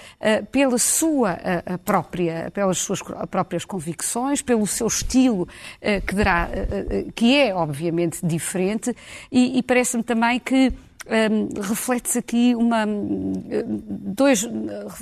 pela sua própria, pelas suas próprias convicções, pelo seu estilo que, dará, que é obviamente diferente e, e parece-me também que um, reflete-se aqui uma dois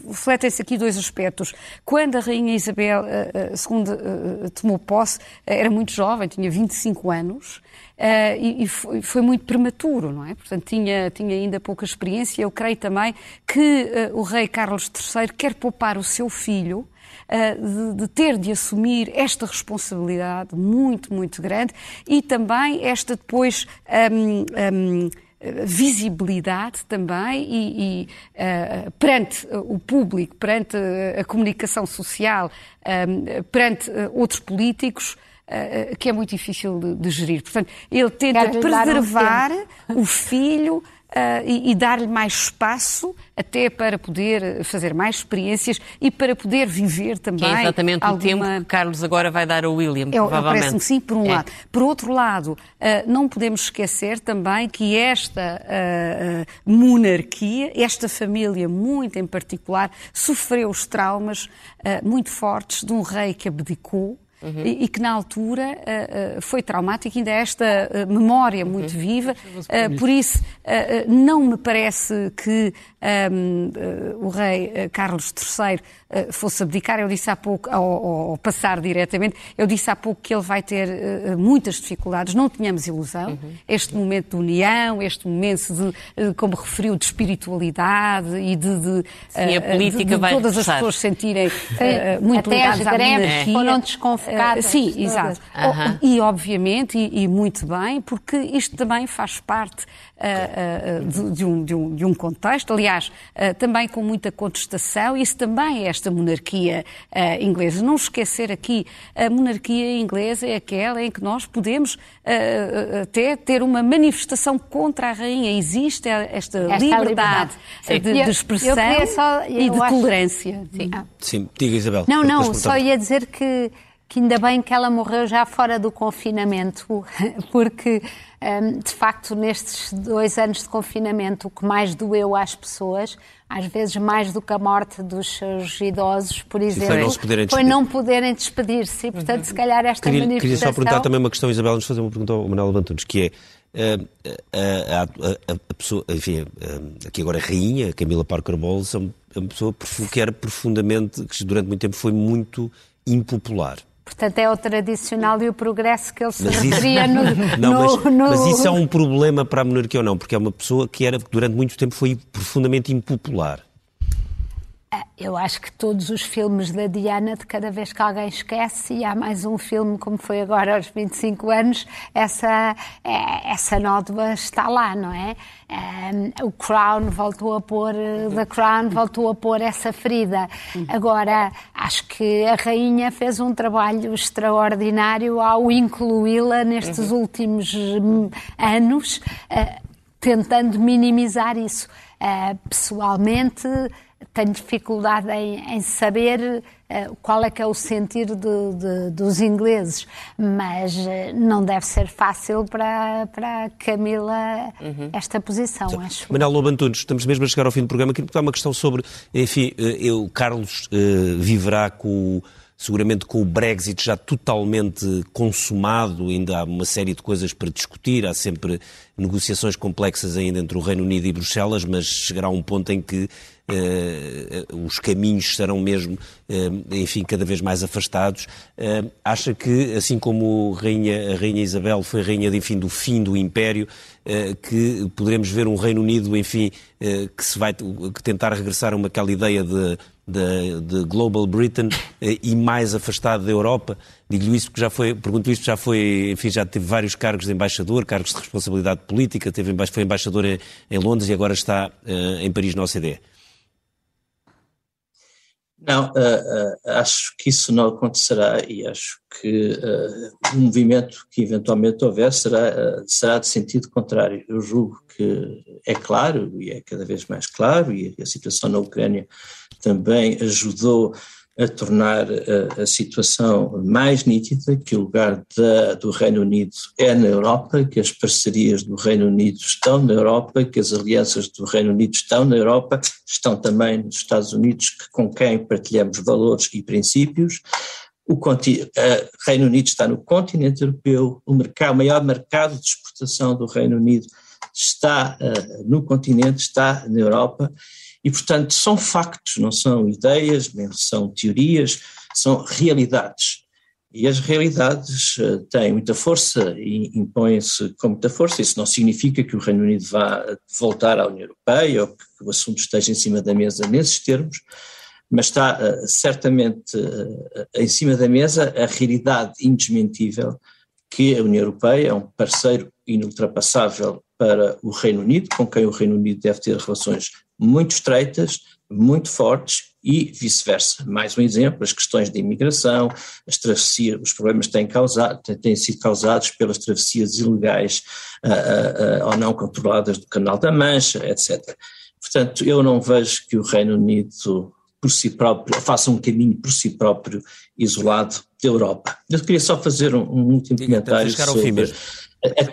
refletem-se aqui dois aspectos. Quando a rainha Isabel II uh, uh, tomou posse, era muito jovem, tinha 25 anos. Uh, e, e foi, foi, muito prematuro, não é? Portanto, tinha, tinha ainda pouca experiência. Eu creio também que uh, o rei Carlos III quer poupar o seu filho de, de, ter de assumir esta responsabilidade muito, muito grande e também esta depois. Um, um, visibilidade também e, e uh, perante o público, perante a comunicação social, um, perante uh, outros políticos, uh, que é muito difícil de, de gerir. Portanto, ele tenta preservar um o filho e, e dar-lhe mais espaço até para poder fazer mais experiências e para poder viver também. Que é exatamente alguma... o tempo que Carlos agora vai dar ao William, eu, provavelmente. Parece-me sim, por um é. lado. Por outro lado, uh, não podemos esquecer também que esta uh, monarquia, esta família muito em particular, sofreu os traumas muito fortes de um rei que abdicou Uhum. E, e, que na altura uh, uh, foi traumático, ainda é esta uh, memória uhum. muito viva. por isso, não me parece que um, o rei Carlos III fosse abdicar. Eu disse há pouco, ao, ao, passar diretamente, eu disse há pouco que ele vai ter muitas dificuldades. Não tenhamos ilusão. Uhum. Este momento de união, este momento de, como referiu, de espiritualidade e de, de, Sim, a política de, de vai todas as pessoas sentirem muito Até ligadas as greves à foram desconfiadas Uh, sim, exato. Uhum. E, obviamente, e, e, muito bem, porque isto também faz parte uh, uh, de, de, um, de, um, de, um, contexto, aliás, também com muita contestação, isso também é esta monarquia inglesa. Não esquecer aqui, a monarquia inglesa é aquela em que nós podemos até ter uma manifestação contra a rainha. Existe esta, esta liberdade, liberdade. De, de, expressão eu, eu só, e de acho... tolerância. Sim. Ah. Sim, diga Isabel. Não, não, só ia dizer que que ainda bem que ela morreu já fora do confinamento, <laughs> porque hum, de facto nestes dois anos de confinamento o que mais doeu às pessoas, às vezes mais do que a morte dos seus idosos, por exemplo, foi não, poderem foi não poderem despedir-se. E, portanto, se calhar esta queria, manifestação... Queria só perguntar também uma questão, Isabel, nos fazer uma pergunta ao Manuel Levantunes, que é a, a, a, a, pessoa, enfim, aqui agora a rainha, Camila Parker Bowles, é uma pessoa que era profundamente, que durante muito tempo foi muito impopular. Portanto, é o tradicional e o progresso que ele se mas referia no, <laughs> não, no, mas, no... mas isso é um problema para a monarquia ou não? Porque é uma pessoa que era, durante muito tempo foi profundamente impopular. Eu acho que todos os filmes da Diana, de cada vez que alguém esquece, e há mais um filme como foi agora aos 25 anos, essa, é, essa nódoa está lá, não é? o Crown voltou a pôr, The Crown voltou a pôr essa ferida. Agora, acho que a Rainha fez um trabalho extraordinário ao incluí-la nestes uhum. últimos hum, anos, uh, tentando minimizar isso. Uh, pessoalmente, tenho dificuldade em, em saber uh, qual é que é o sentir de, de, dos ingleses, mas uh, não deve ser fácil para, para Camila uhum. esta posição, Sim. acho. Manuel Lobantunes, estamos mesmo a chegar ao fim do programa, queria uma questão sobre, enfim, uh, eu, Carlos viverá com o seguramente com o Brexit já totalmente consumado, ainda há uma série de coisas para discutir, há sempre negociações complexas ainda entre o Reino Unido e Bruxelas, mas chegará um ponto em que uh, os caminhos serão mesmo, uh, enfim, cada vez mais afastados. Uh, acha que, assim como Rainha, a Rainha Isabel foi Rainha, enfim, do fim do Império, que poderemos ver um Reino Unido, enfim, que se vai que tentar regressar a uma aquela ideia de de, de, Global Britain eh, e mais afastado da Europa? Digo-lhe isso porque já foi, pergunto isto, já foi, enfim, já teve vários cargos de embaixador, cargos de responsabilidade política, teve, foi embaixador em, em Londres e agora está uh, em Paris na OCDE. Não, uh, uh, acho que isso não acontecerá e acho que uh, o movimento que eventualmente houver será, será de sentido contrário. Eu julgo que é claro e é cada vez mais claro, e a situação na Ucrânia também ajudou a tornar a, a, situação mais nítida, que o lugar da, do Reino Unido é na Europa, que as parcerias do Reino Unido estão na Europa, que as alianças do Reino Unido estão na Europa, estão também nos Estados Unidos, que, com quem partilhamos valores e princípios. O Reino Unido está no continente europeu, o, mercado, o maior mercado de exportação do Reino Unido está uh, no continente, está na Europa, e, portanto, são factos, não são ideias, nem são teorias, são realidades. E as realidades uh, têm muita força e impõem-se com muita força. Isso não significa que o Reino Unido vá voltar à União Europeia ou que o assunto esteja em cima da mesa nesses termos, mas está uh, certamente em cima da mesa a realidade indesmentível que a União Europeia é um parceiro inultrapassável para o Reino Unido, com quem o Reino Unido deve ter relações muito estreitas, muito fortes e vice-versa. Mais um exemplo, as questões de imigração, as travessias, os problemas têm, causado, têm sido causados pelas travessias ilegais uh, uh, uh, ou não controladas do Canal da Mancha, etc. Portanto, eu não vejo que o Reino Unido por si próprio, faça um caminho por si próprio isolado da Europa. Eu queria só fazer um, um último Diga, comentário sobre a, a,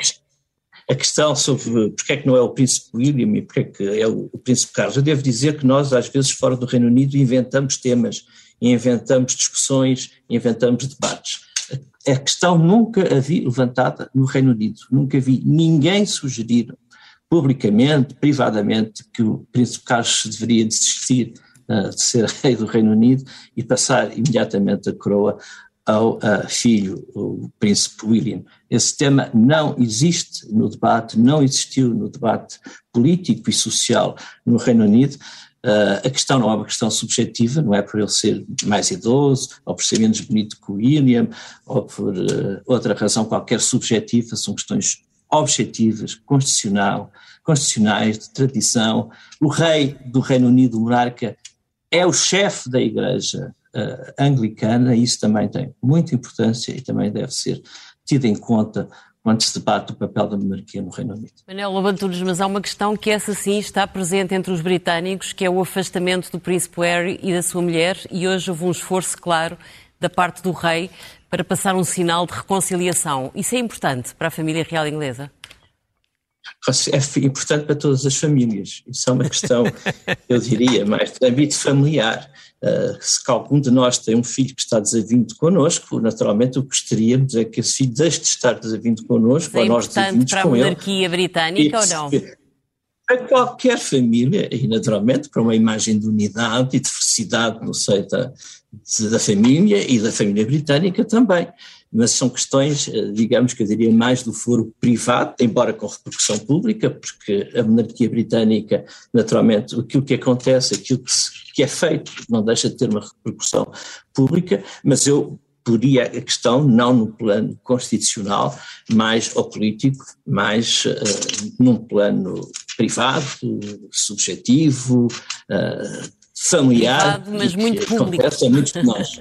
a questão sobre porque é que não é o príncipe William e porque é que é o, o príncipe Carlos. Eu devo dizer que nós, às vezes, fora do Reino Unido, inventamos temas, inventamos discussões, inventamos debates. A questão nunca havia levantada no Reino Unido, nunca vi ninguém sugerir publicamente, privadamente, que o príncipe Carlos deveria desistir uh, de ser <laughs> rei do Reino Unido e passar imediatamente a coroa ao uh, filho, o príncipe William. Esse tema não existe no debate, não existiu no debate político e social no Reino Unido. Uh, a questão não é uma questão subjetiva, não é por ele ser mais idoso, ou por ser menos bonito que o William, ou por uh, outra razão qualquer subjetiva, são questões objetivas, constitucional, constitucionais, de tradição. O rei do Reino Unido, o monarca, é o chefe da Igreja uh, anglicana, isso também tem muita importância e também deve ser tido em conta quando se debate o papel da monarquia no Reino Unido. Manel Lobantunes, mas há uma questão que essa sim está presente entre os britânicos, que é o afastamento do príncipe Harry e da sua mulher, e hoje houve um esforço claro da parte do rei para passar um sinal de reconciliação. Isso é importante para a família real inglesa? É importante para todas as famílias. Isso é uma questão, <laughs> eu diria, mais de âmbito familiar. Uh, se algum de nós tem um filho que está desavindo connosco, naturalmente o que gostaríamos é que esse filho deixe de estar desavindo connosco, é ou nós desavindos para a monarquia britânica ou não? Para qualquer família, e naturalmente para uma imagem de unidade e de felicidade no seio da, da família e da família britânica também. Mas são questões, eh, digamos que eu diria mais do foro privado, embora com repercussão pública, porque a monarquia britânica, naturalmente, aquilo que acontece, aquilo que, é feito, não deixa de ter uma repercussão pública, mas eu poria a questão não no plano constitucional, mais ao político, mais uh, num plano privado, subjetivo, uh, familiar. Privado, mas muito público. Acontece <laughs> a muitos de nós.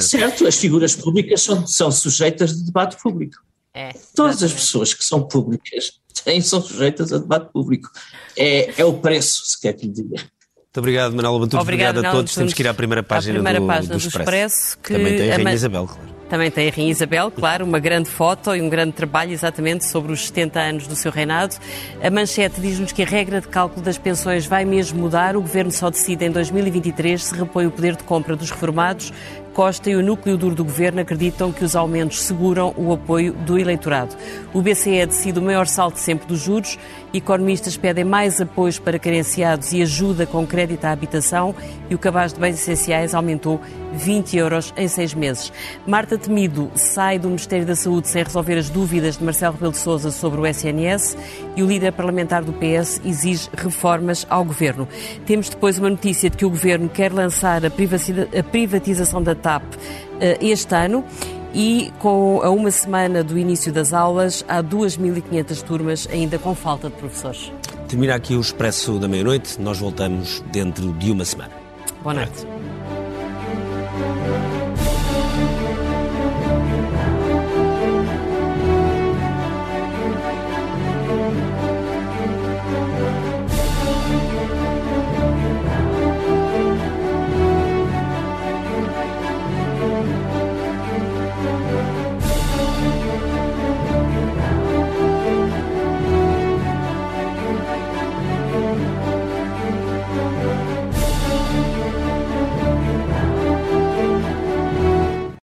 Certo, as figuras públicas são, são sujeitas de debate público. É, Todas as pessoas que são públicas <laughs> têm, são sujeitas a debate público. É, é o preço, se quer que lhe diga. Muito obrigado, Manuel Bantunes. Obrigado, obrigado a todos. Temos que ir à primeira página, primeira do, página do, do Expresso. Expresso que Também tem a Rainha Isabel, claro. Também tem a Rainha Isabel, claro, uma grande foto e um grande trabalho exatamente sobre os 70 anos do seu reinado. A manchete diz-nos que a regra de cálculo das pensões vai mesmo mudar. O governo só decide em 2023 se repõe o poder de compra dos reformados Costa e o núcleo duro do governo acreditam que os aumentos seguram o apoio do eleitorado. O BCE decide o maior salto sempre dos juros. Economistas pedem mais apoios para carenciados e ajuda com crédito à habitação. E o cabaz de bens essenciais aumentou 20 euros em seis meses. Marta Temido sai do Ministério da Saúde sem resolver as dúvidas de Marcelo Rebelo de Sousa sobre o SNS e o líder parlamentar do PS exige reformas ao governo. Temos depois uma notícia de que o governo quer lançar a privatização da TAP eh, este ano e com a uma semana do início das aulas, há 2.500 turmas ainda com falta de professores. Termina aqui o Expresso da Meia-Noite. Nós voltamos dentro de uma semana. Boa noite. Boa noite.